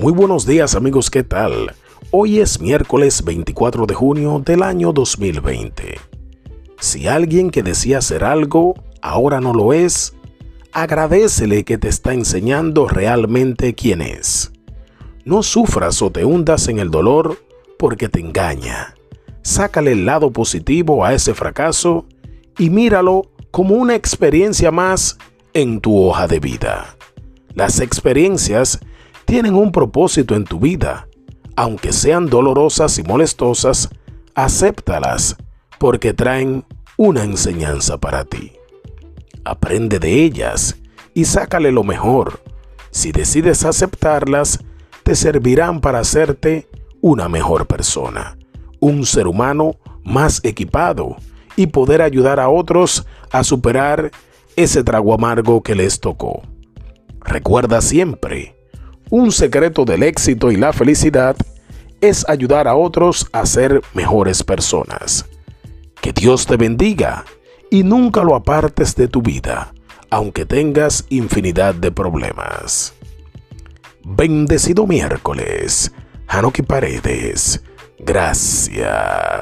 Muy buenos días amigos, ¿qué tal? Hoy es miércoles 24 de junio del año 2020. Si alguien que decía hacer algo ahora no lo es, agradecele que te está enseñando realmente quién es. No sufras o te hundas en el dolor porque te engaña. Sácale el lado positivo a ese fracaso y míralo como una experiencia más en tu hoja de vida. Las experiencias tienen un propósito en tu vida. Aunque sean dolorosas y molestosas, acéptalas porque traen una enseñanza para ti. Aprende de ellas y sácale lo mejor. Si decides aceptarlas, te servirán para hacerte una mejor persona, un ser humano más equipado y poder ayudar a otros a superar ese trago amargo que les tocó. Recuerda siempre, un secreto del éxito y la felicidad es ayudar a otros a ser mejores personas. Que Dios te bendiga y nunca lo apartes de tu vida, aunque tengas infinidad de problemas. Bendecido miércoles, Hanoki Paredes. Gracias.